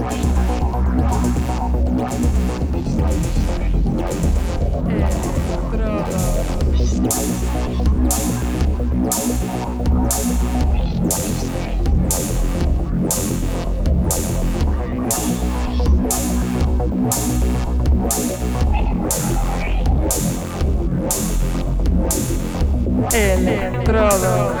Estrada. Electrodos.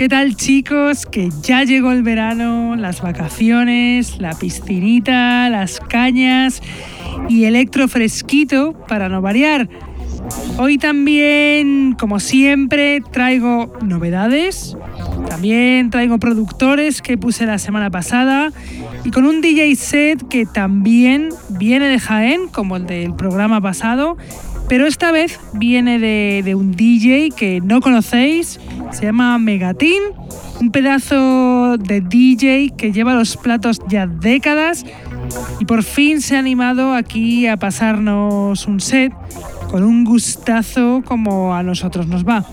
¿Qué tal chicos? Que ya llegó el verano, las vacaciones, la piscinita, las cañas y electro fresquito para no variar. Hoy también, como siempre, traigo novedades. También traigo productores que puse la semana pasada y con un DJ set que también viene de Jaén, como el del programa pasado, pero esta vez viene de, un DJ que no conocéis, se llama Megatin, un pedazo de DJ que lleva los platos ya décadas y por fin se ha animado aquí a pasarnos un set con un gustazo como a nosotros nos va.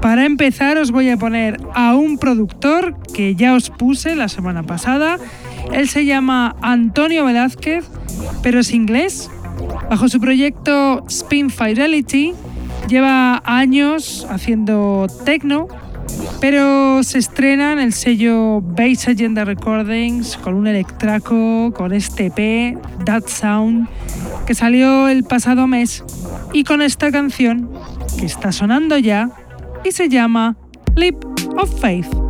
Para empezar os voy a poner a un productor que ya os puse la semana pasada. Él se llama Antonio Velázquez pero es inglés. Bajo su proyecto Spin Fidelity lleva años haciendo techno, pero se estrena en el sello Base Agenda Recordings con un electraco, con este EP, That Sound, que salió el pasado mes y con esta canción que está sonando ya y se llama Leap of Faith.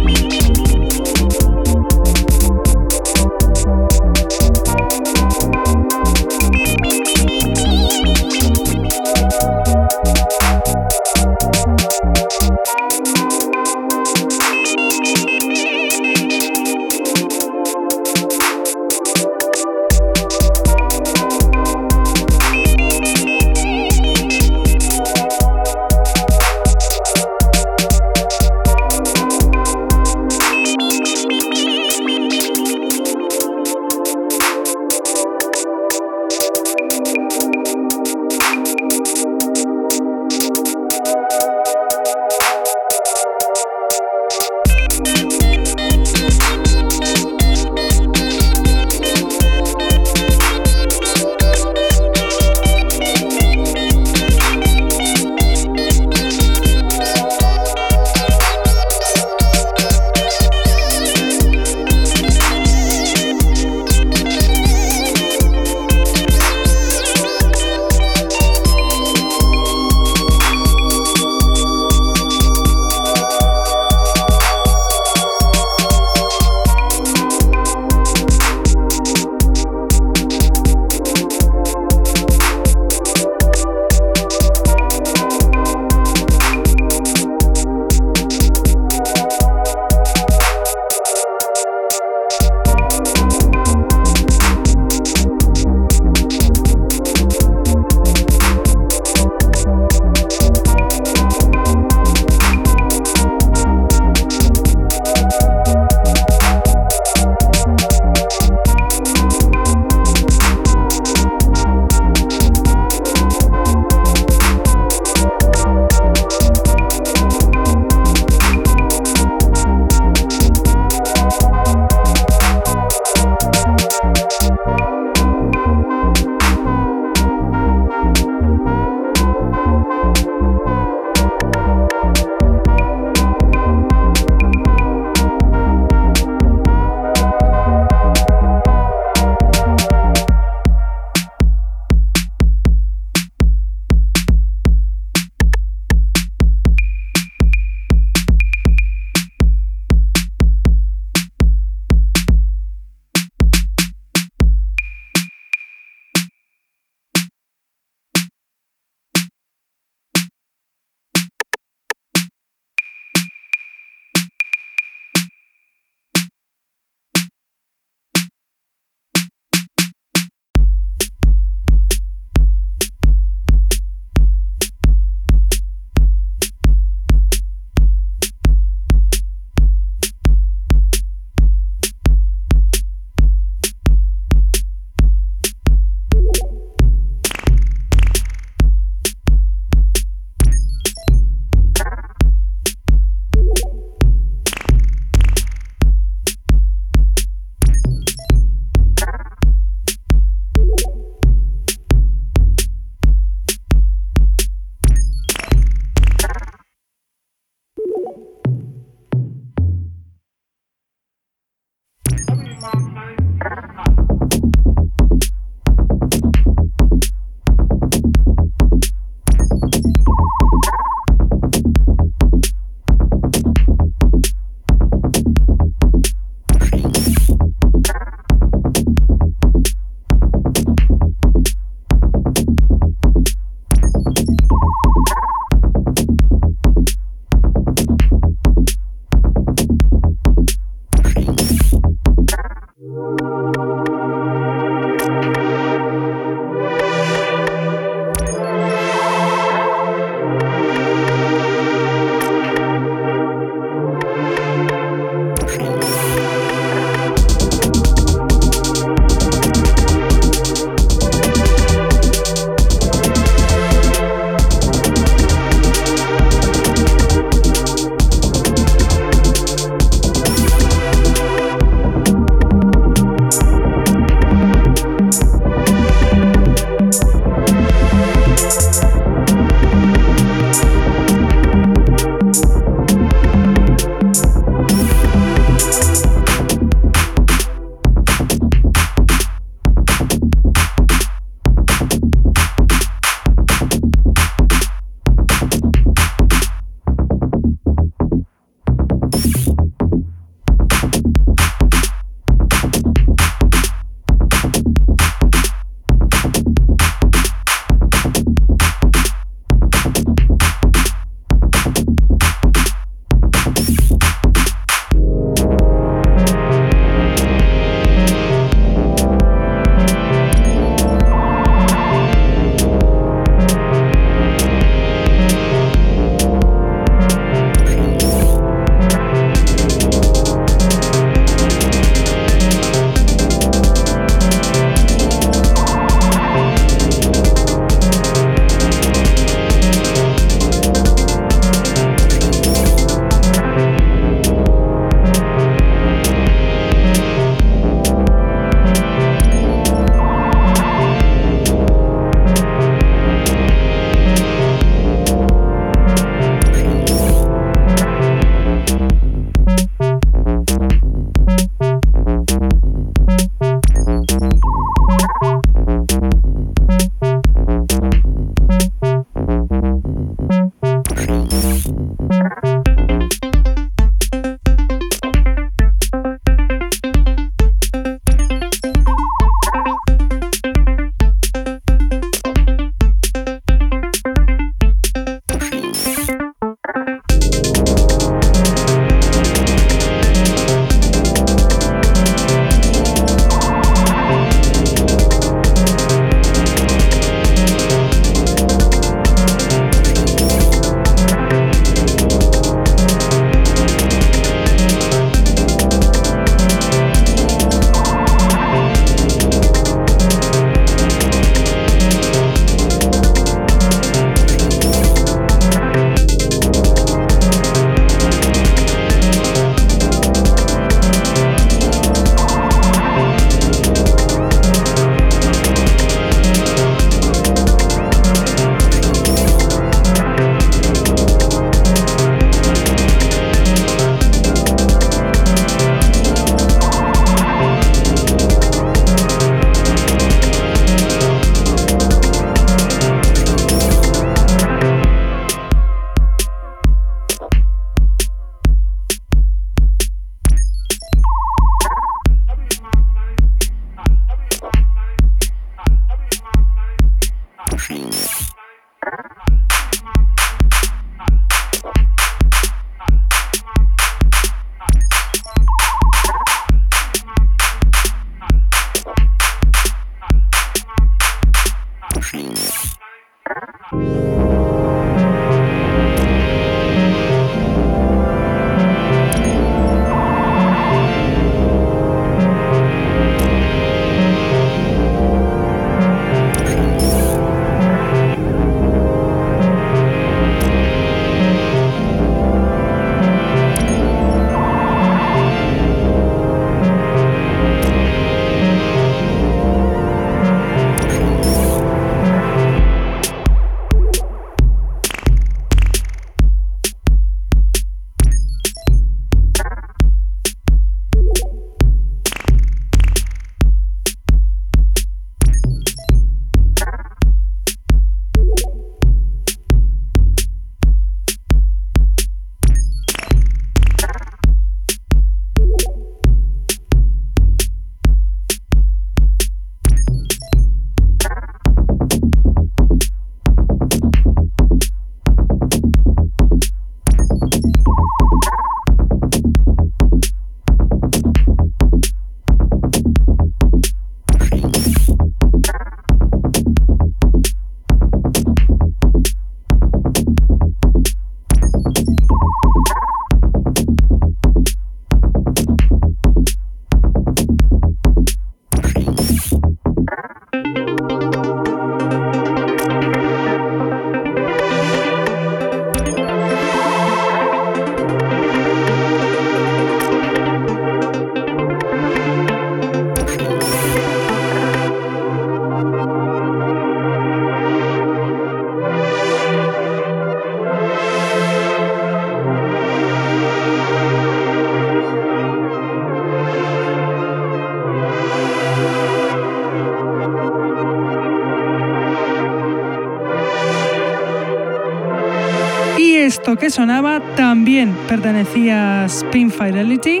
Sonaba también pertenecía a Spin Fidelity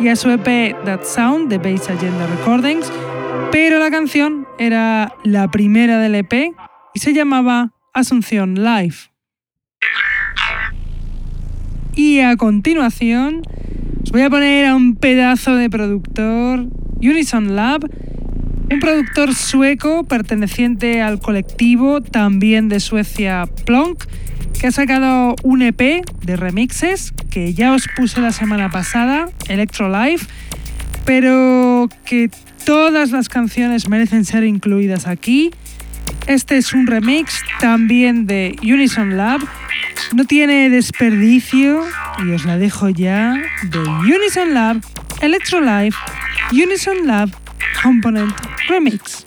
y a su EP That Sound de Base Agenda Recordings, pero la canción era la primera del EP y se llamaba Asunción Live. Y a continuación os voy a poner a un pedazo de productor, Unison Lab, un productor sueco perteneciente al colectivo también de Suecia Plonk, que ha sacado un EP de remixes que ya os puse la semana pasada, Electro Life, pero que todas las canciones merecen ser incluidas aquí. Este es un remix también de Unison Lab. No tiene desperdicio y os la dejo ya de Unison Lab, Electro Life, Unison Lab Component Remix.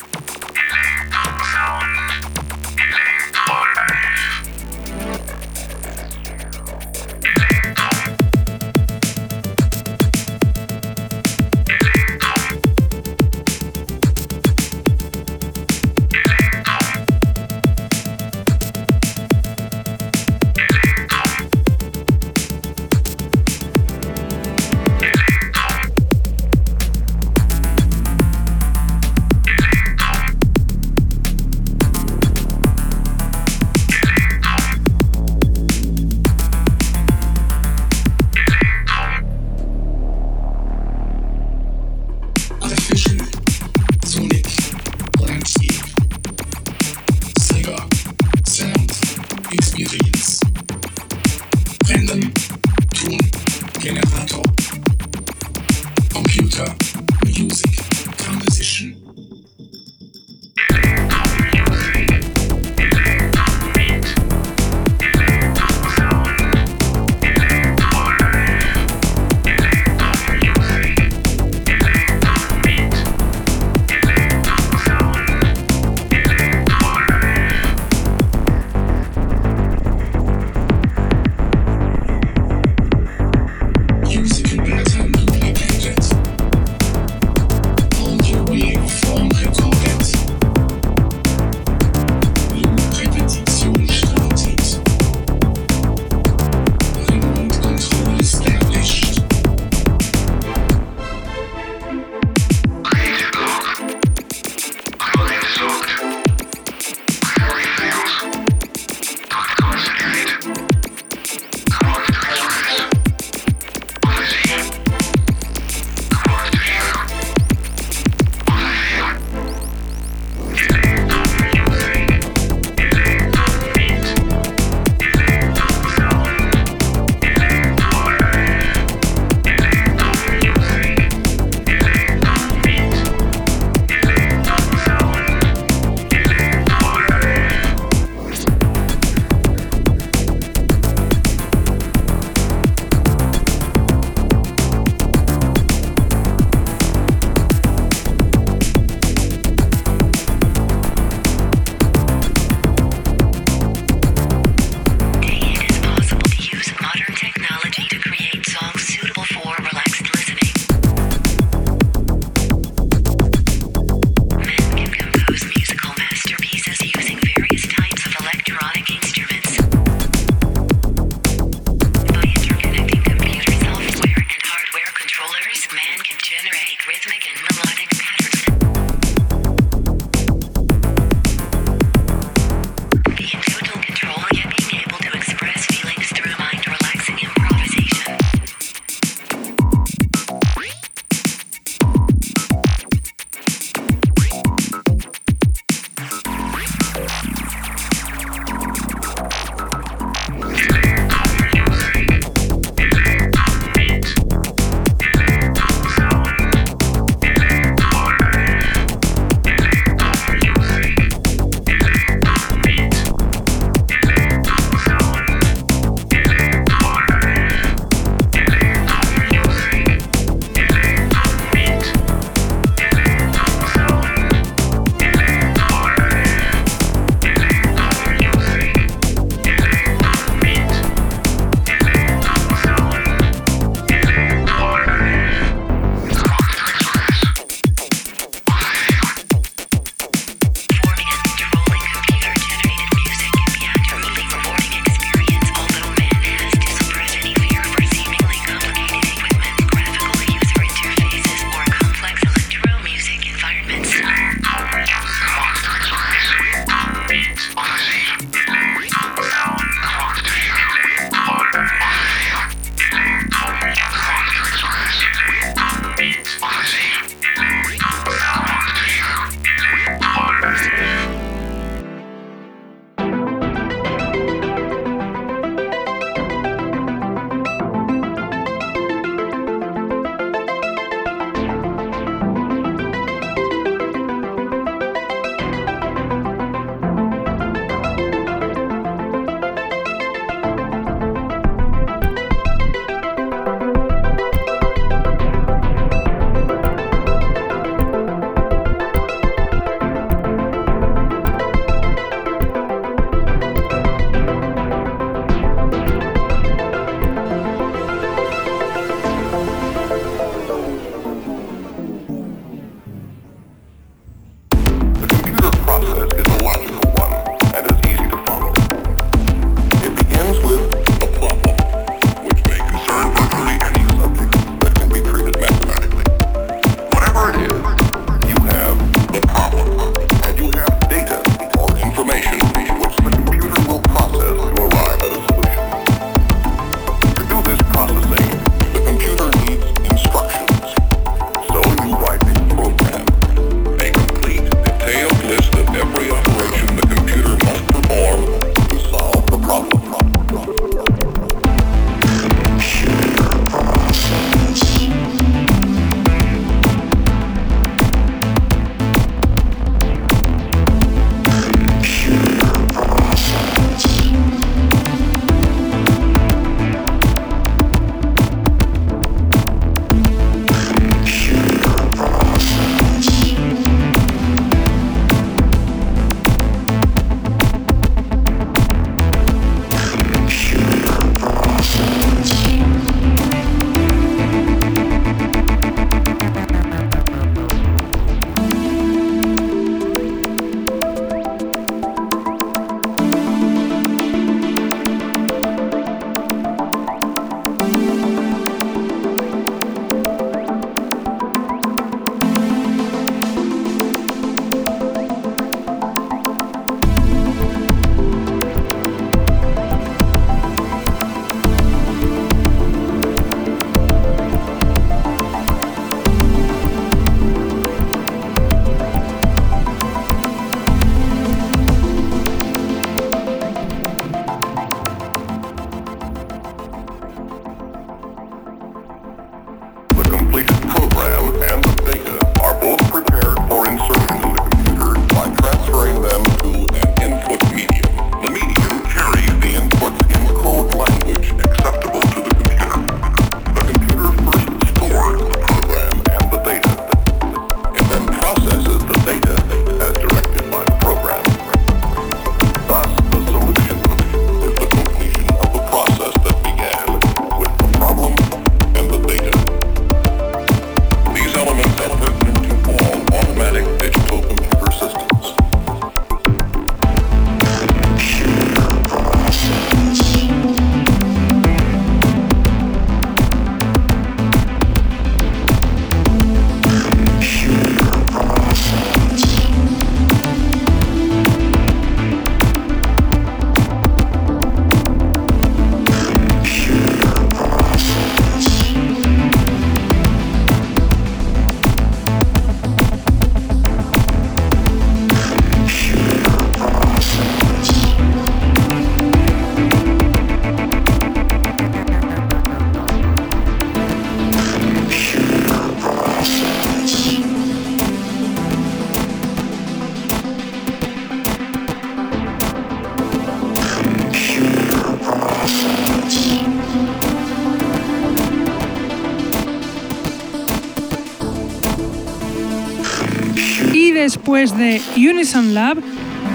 Después de Unison Lab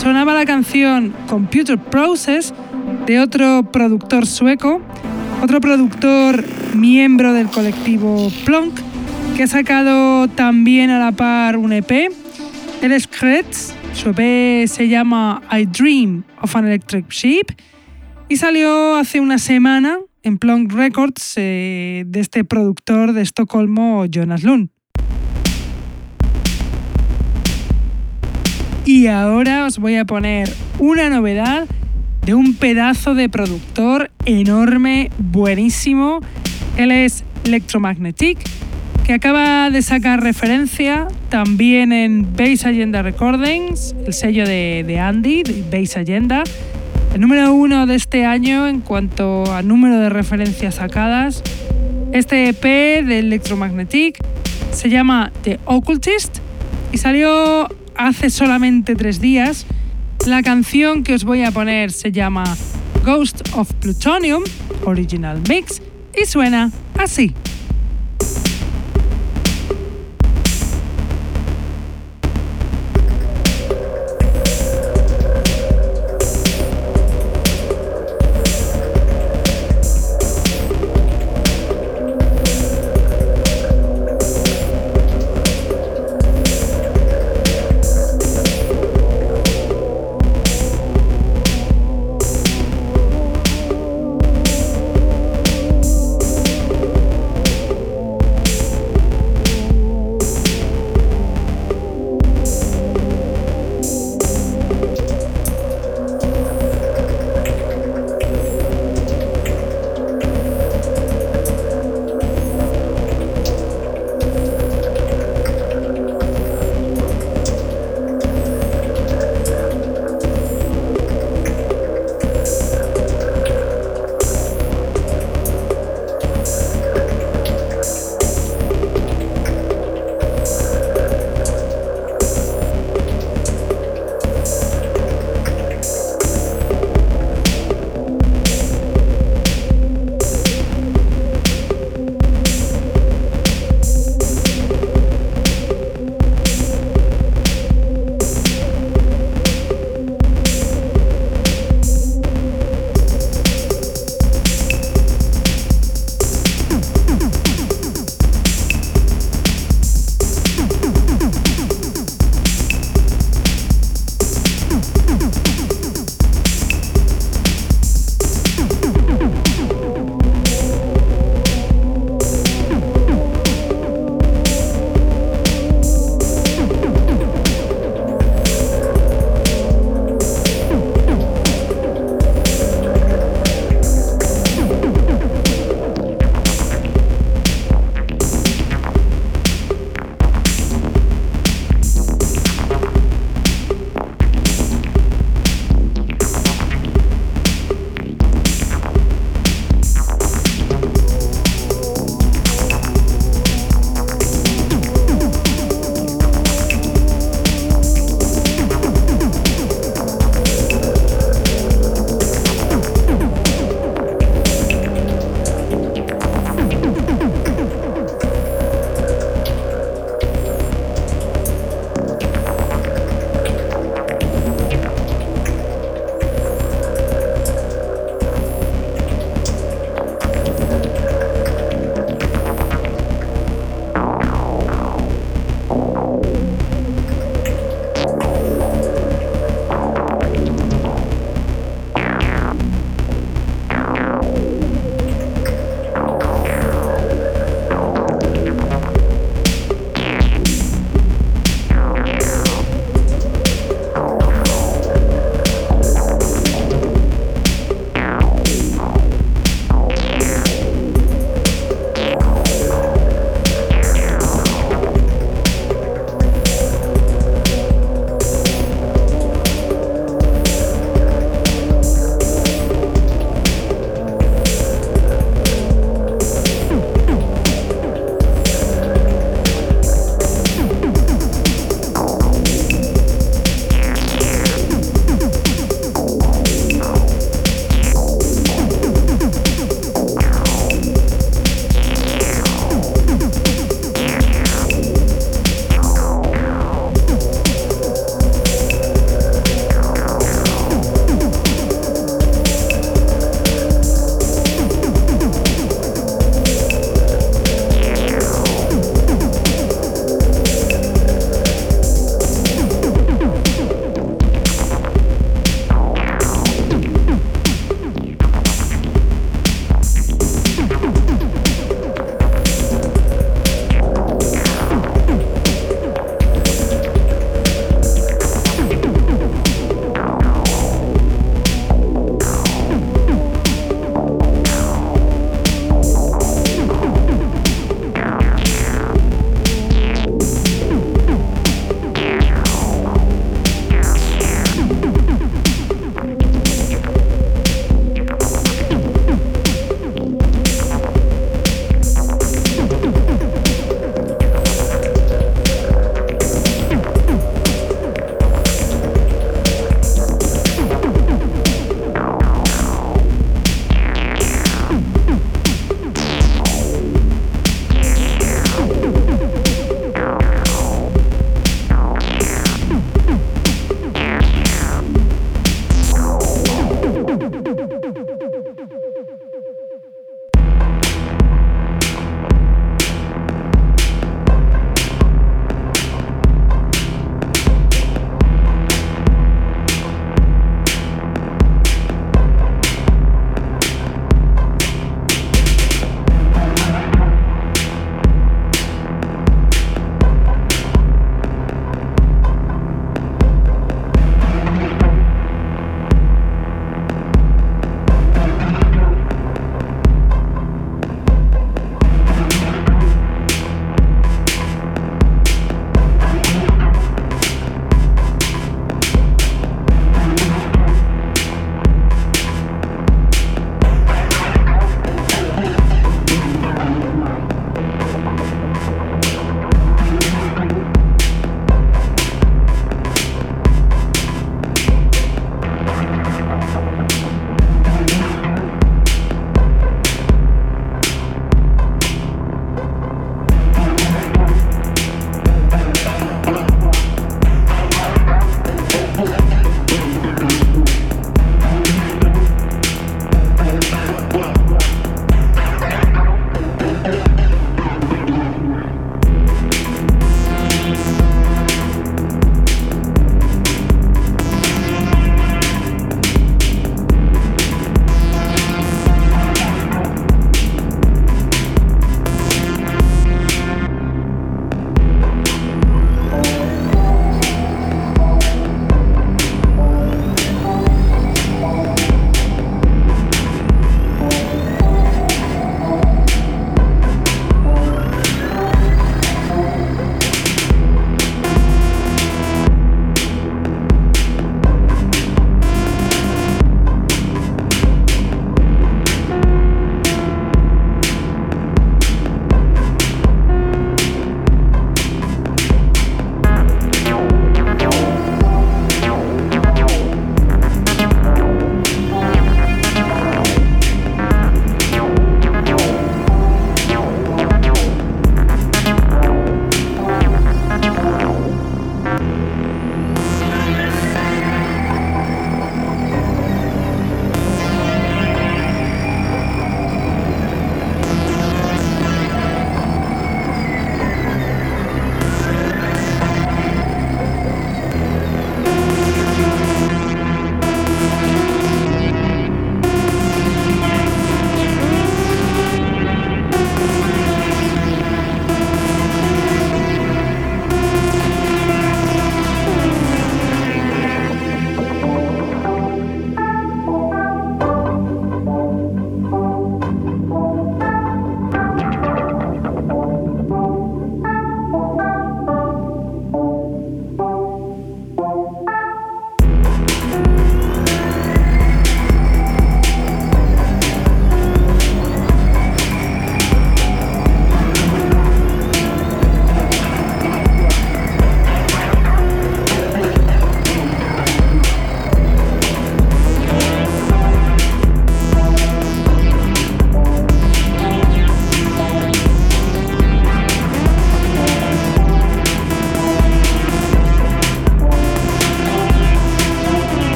sonaba la canción Computer Process de otro productor sueco, otro productor miembro del colectivo Plonk, que ha sacado también a la par un EP. El es su EP se llama I Dream of an Electric Sheep y salió hace una semana en Plonk Records eh, de este productor de Estocolmo, Jonas Lund. Y ahora os voy a poner una novedad de un pedazo de productor enorme, buenísimo. Él es Electromagnetic, que acaba de sacar referencia también en Base Agenda Recordings, el sello de, Andy, de Base Agenda. El número uno de este año en cuanto a número de referencias sacadas. Este EP de Electromagnetic se llama The Occultist y salió hace solamente tres días. La canción que os voy a poner se llama Ghost of Plutonium, Original Mix, y suena así.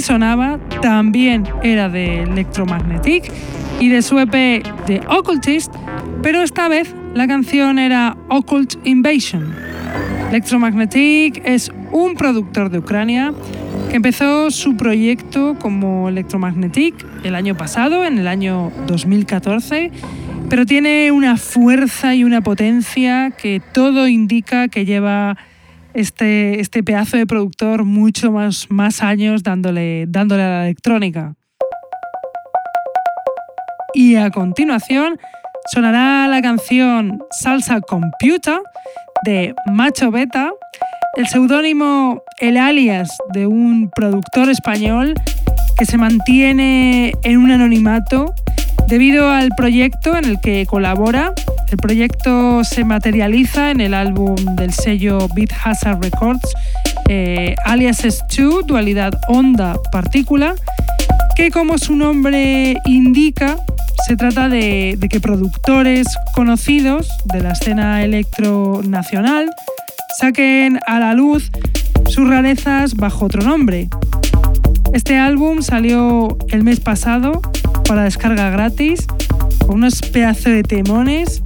Sonaba también era de Electromagnetic y de su EP The Occultist, pero esta vez la canción era Occult Invasion. Electromagnetic es un productor de Ucrania que empezó su proyecto como Electromagnetic el año pasado, en el año 2014, pero tiene una fuerza y una potencia que todo indica que lleva este, este pedazo de productor mucho más, más años dándole, dándole a la electrónica. Y a continuación sonará la canción Salsa Computer de Macho Beta, el seudónimo, el alias de un productor español que se mantiene en un anonimato debido al proyecto en el que colabora. El proyecto se materializa en el álbum del sello Beat Hazard Records, eh, alias S2, dualidad onda-partícula, que como su nombre indica, se trata de, de que productores conocidos de la escena electro nacional saquen a la luz sus rarezas bajo otro nombre. Este álbum salió el mes pasado para descarga gratis unos pedazos de temones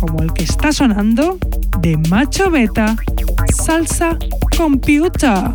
como el que está sonando de Macho Beta, Salsa Computer.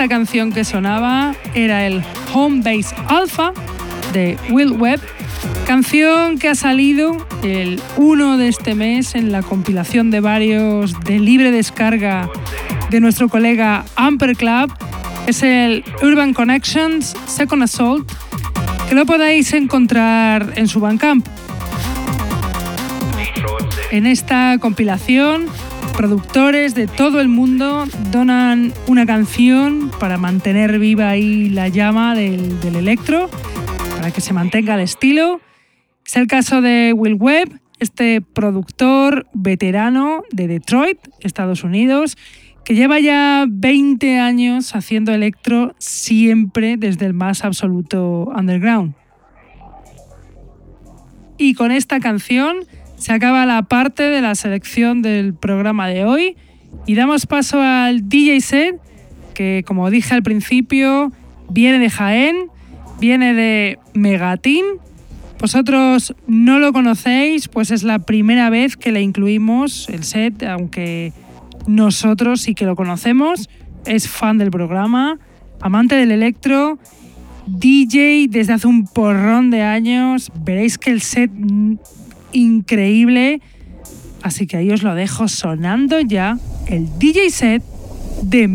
Esta canción que sonaba era el Home Base Alpha de Will Webb, canción que ha salido el 1 de este mes en la compilación de varios de libre descarga de nuestro colega Amper Club. Es el Urban Connections Second Assault, que lo podéis encontrar en su Bandcamp. En esta compilación productores de todo el mundo donan una canción para mantener viva ahí la llama del, electro, para que se mantenga el estilo. Es el caso de Will Webb, este productor veterano de Detroit, Estados Unidos, que lleva ya 20 años haciendo electro siempre desde el más absoluto underground. Y con esta canción se acaba la parte de la selección del programa de hoy y damos paso al DJ set, que como dije al principio, viene de Jaén, viene de Megatin. Vosotros no lo conocéis, pues es la primera vez que le incluimos el set, aunque nosotros sí que lo conocemos. Es fan del programa, amante del electro, DJ desde hace un porrón de años. Veréis que el set increíble. Así que ahí os lo dejo sonando ya el DJ set de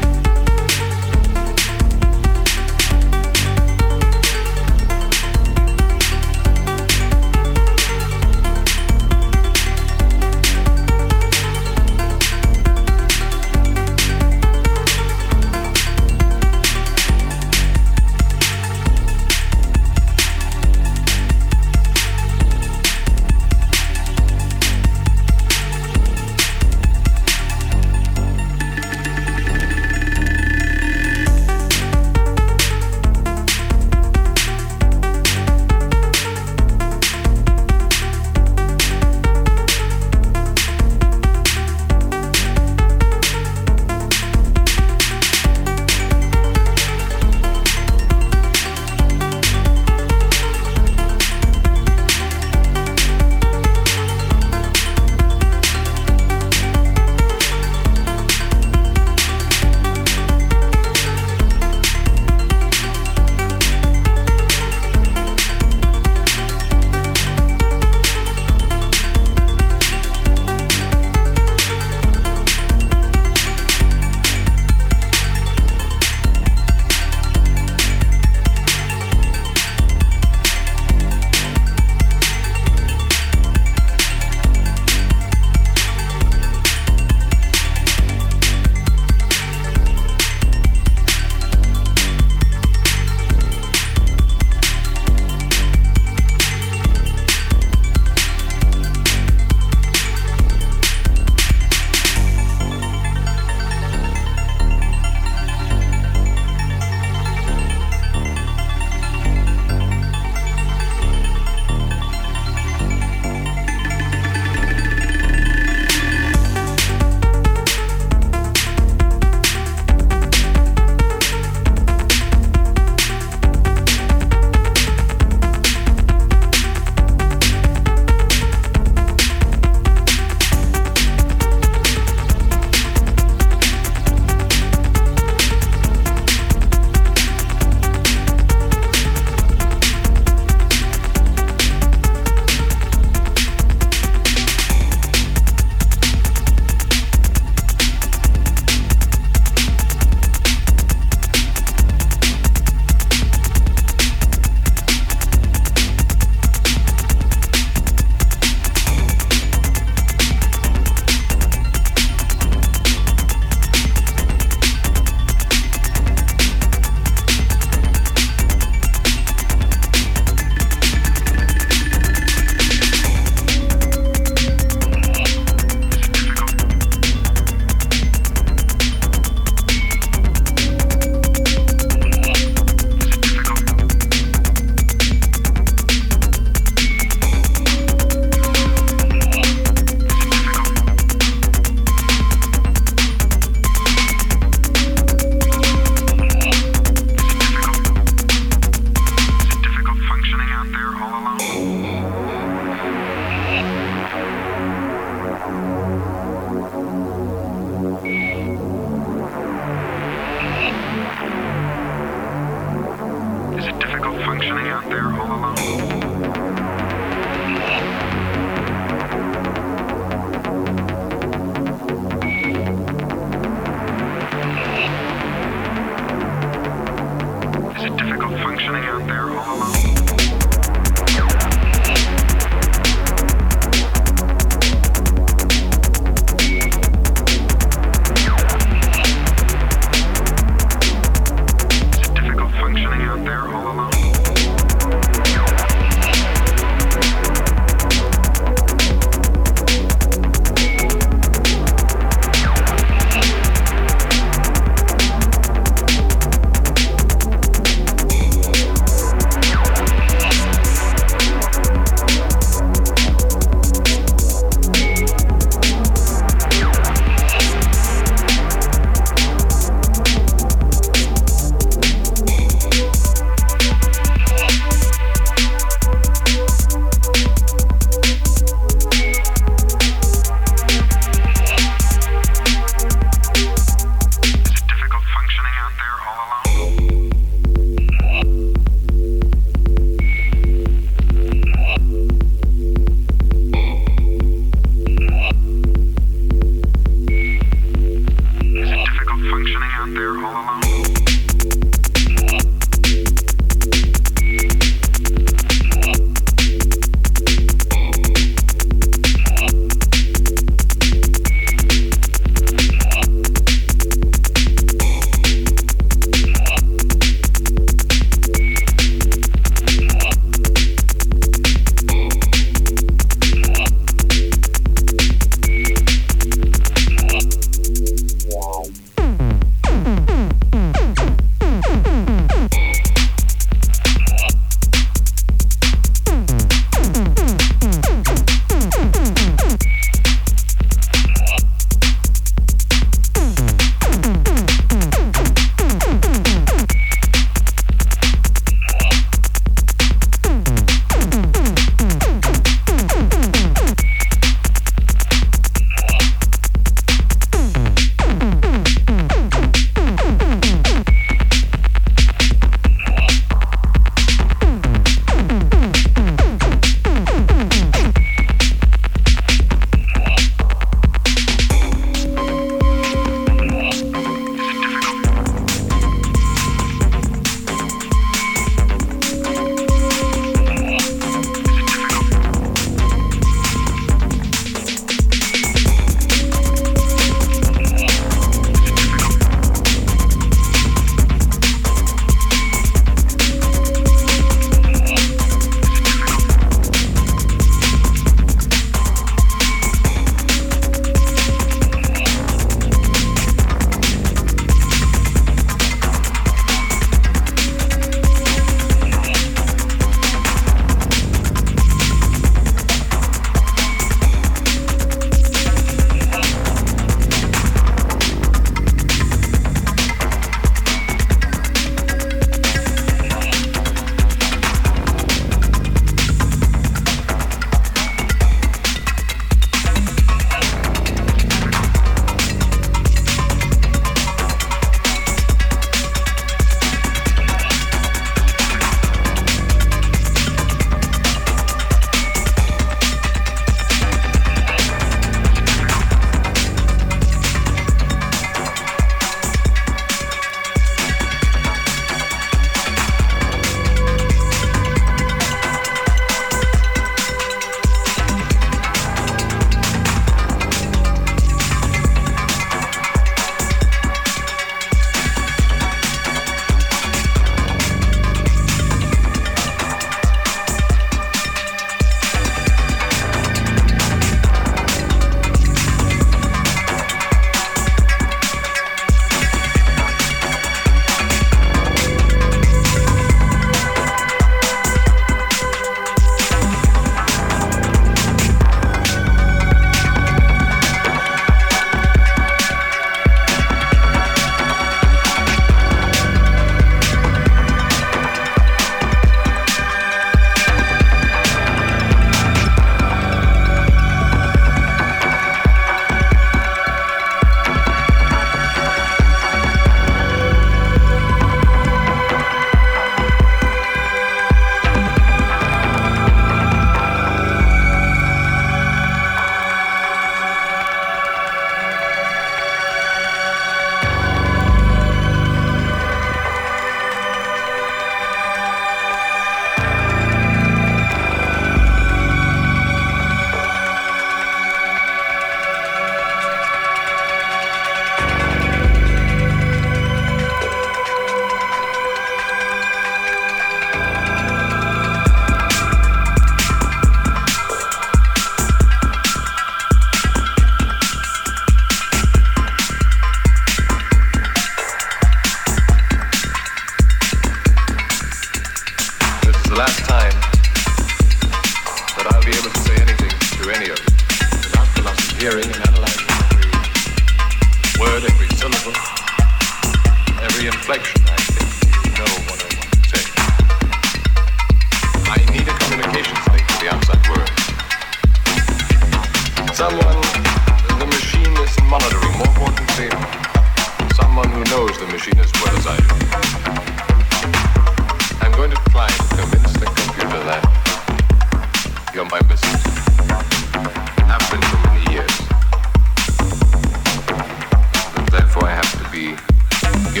see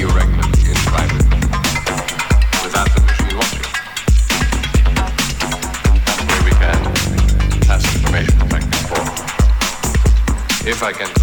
you regularly in private without the machine watching. We can pass information back and forth. If I can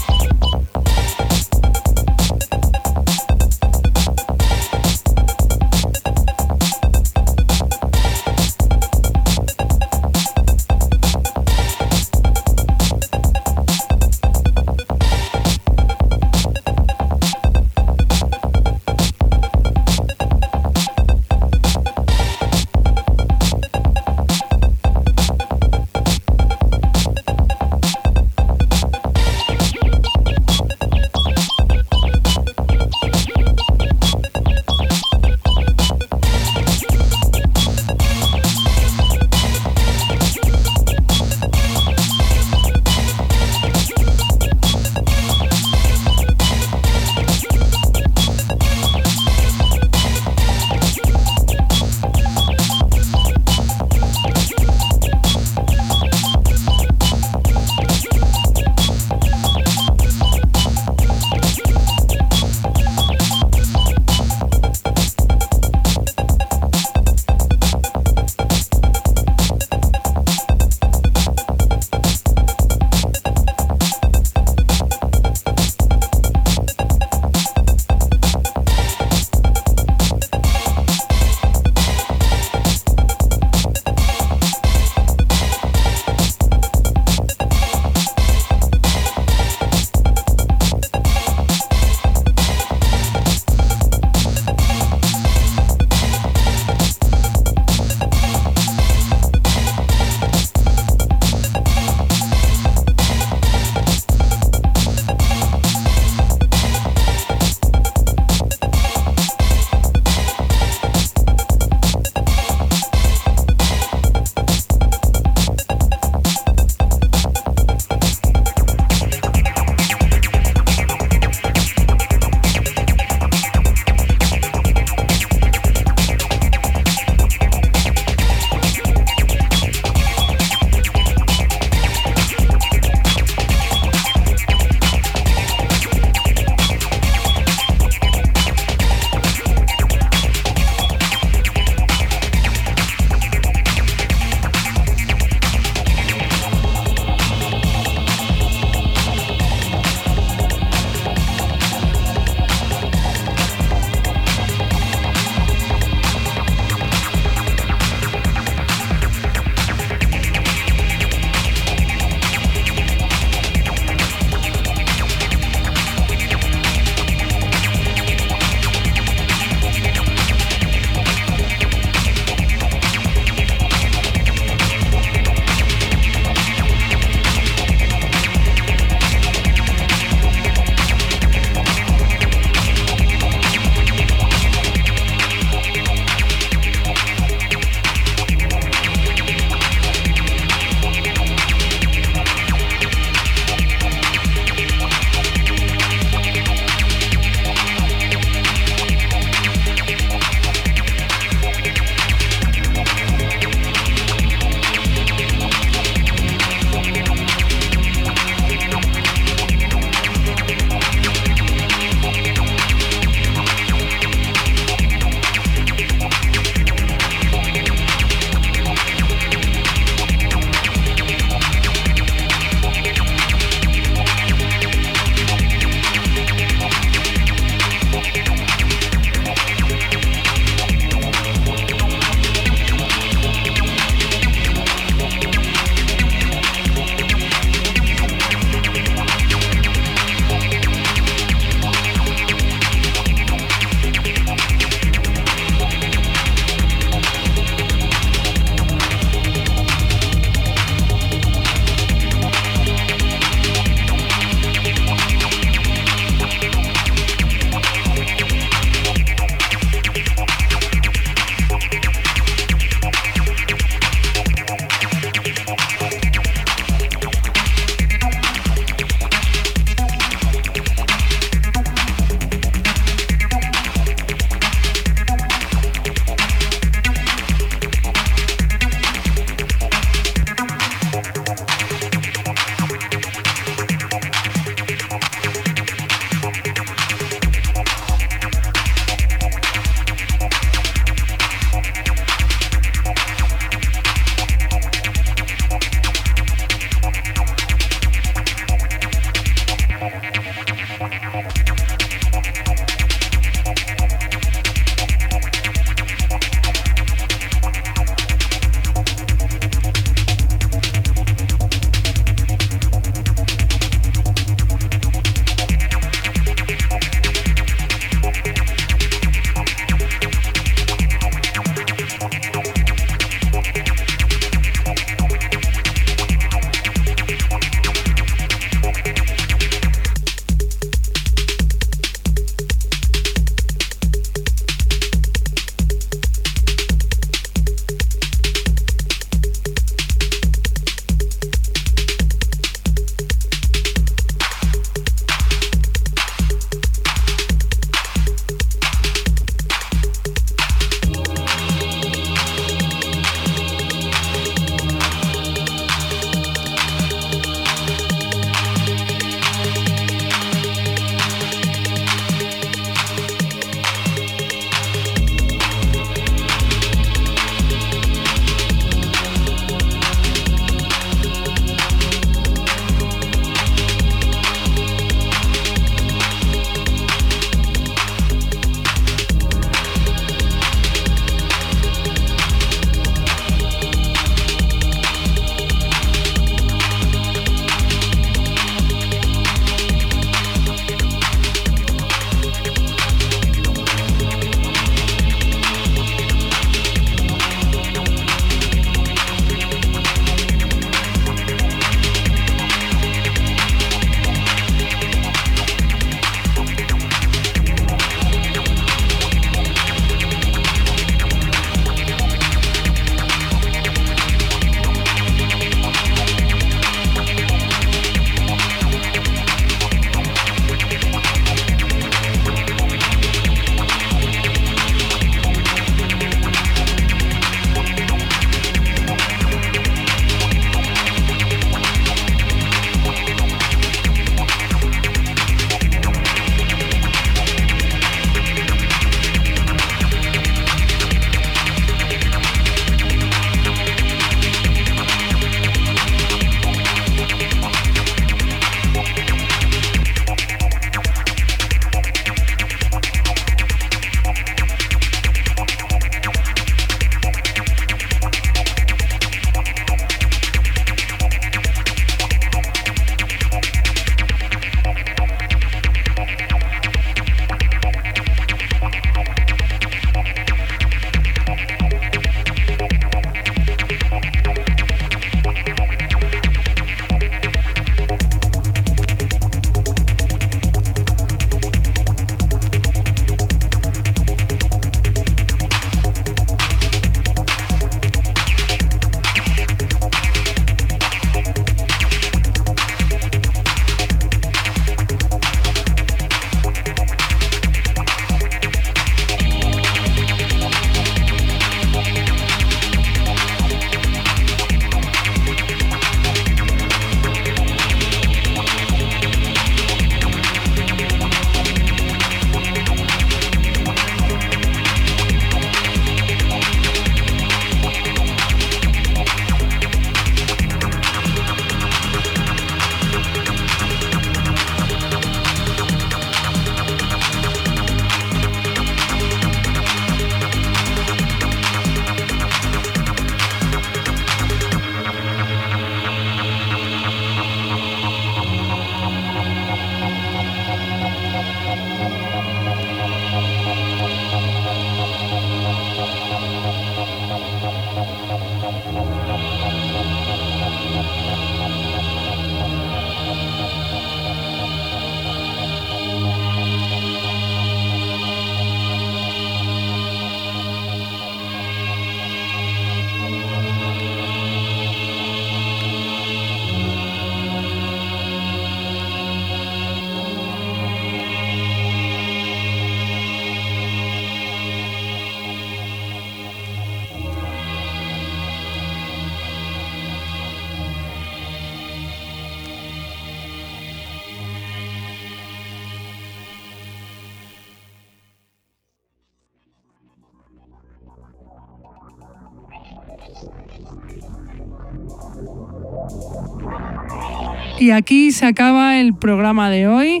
Y aquí se acaba el programa de hoy.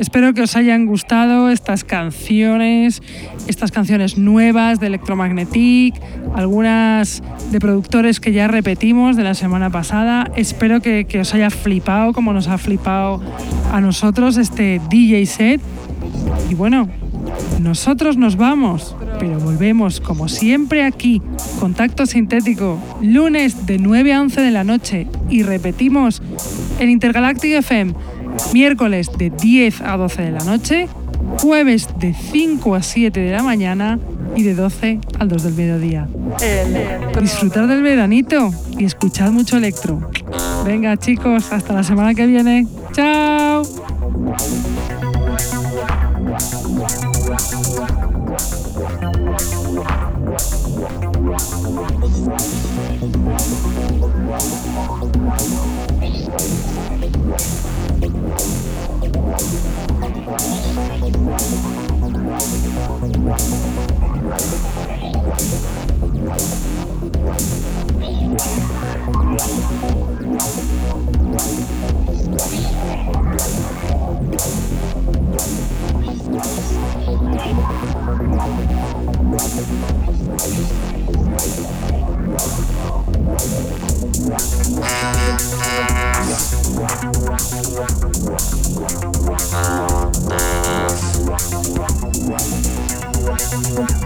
Espero que os hayan gustado estas canciones, estas canciones nuevas de Electromagnetic, algunas de productores que ya repetimos de la semana pasada. Espero que, que os haya flipado como nos ha flipado a nosotros este DJ set. Y bueno, nosotros nos vamos, pero volvemos como siempre aquí, Contacto Sintético, lunes de 9 a 11 de la noche y repetimos en Intergalactic FM, miércoles de 10 a 12 de la noche, jueves de 5 a 7 de la mañana y de 12 al 2 del mediodía. Disfrutar del veranito y escuchad mucho electro. Venga chicos, hasta la semana que viene. Chao. Thank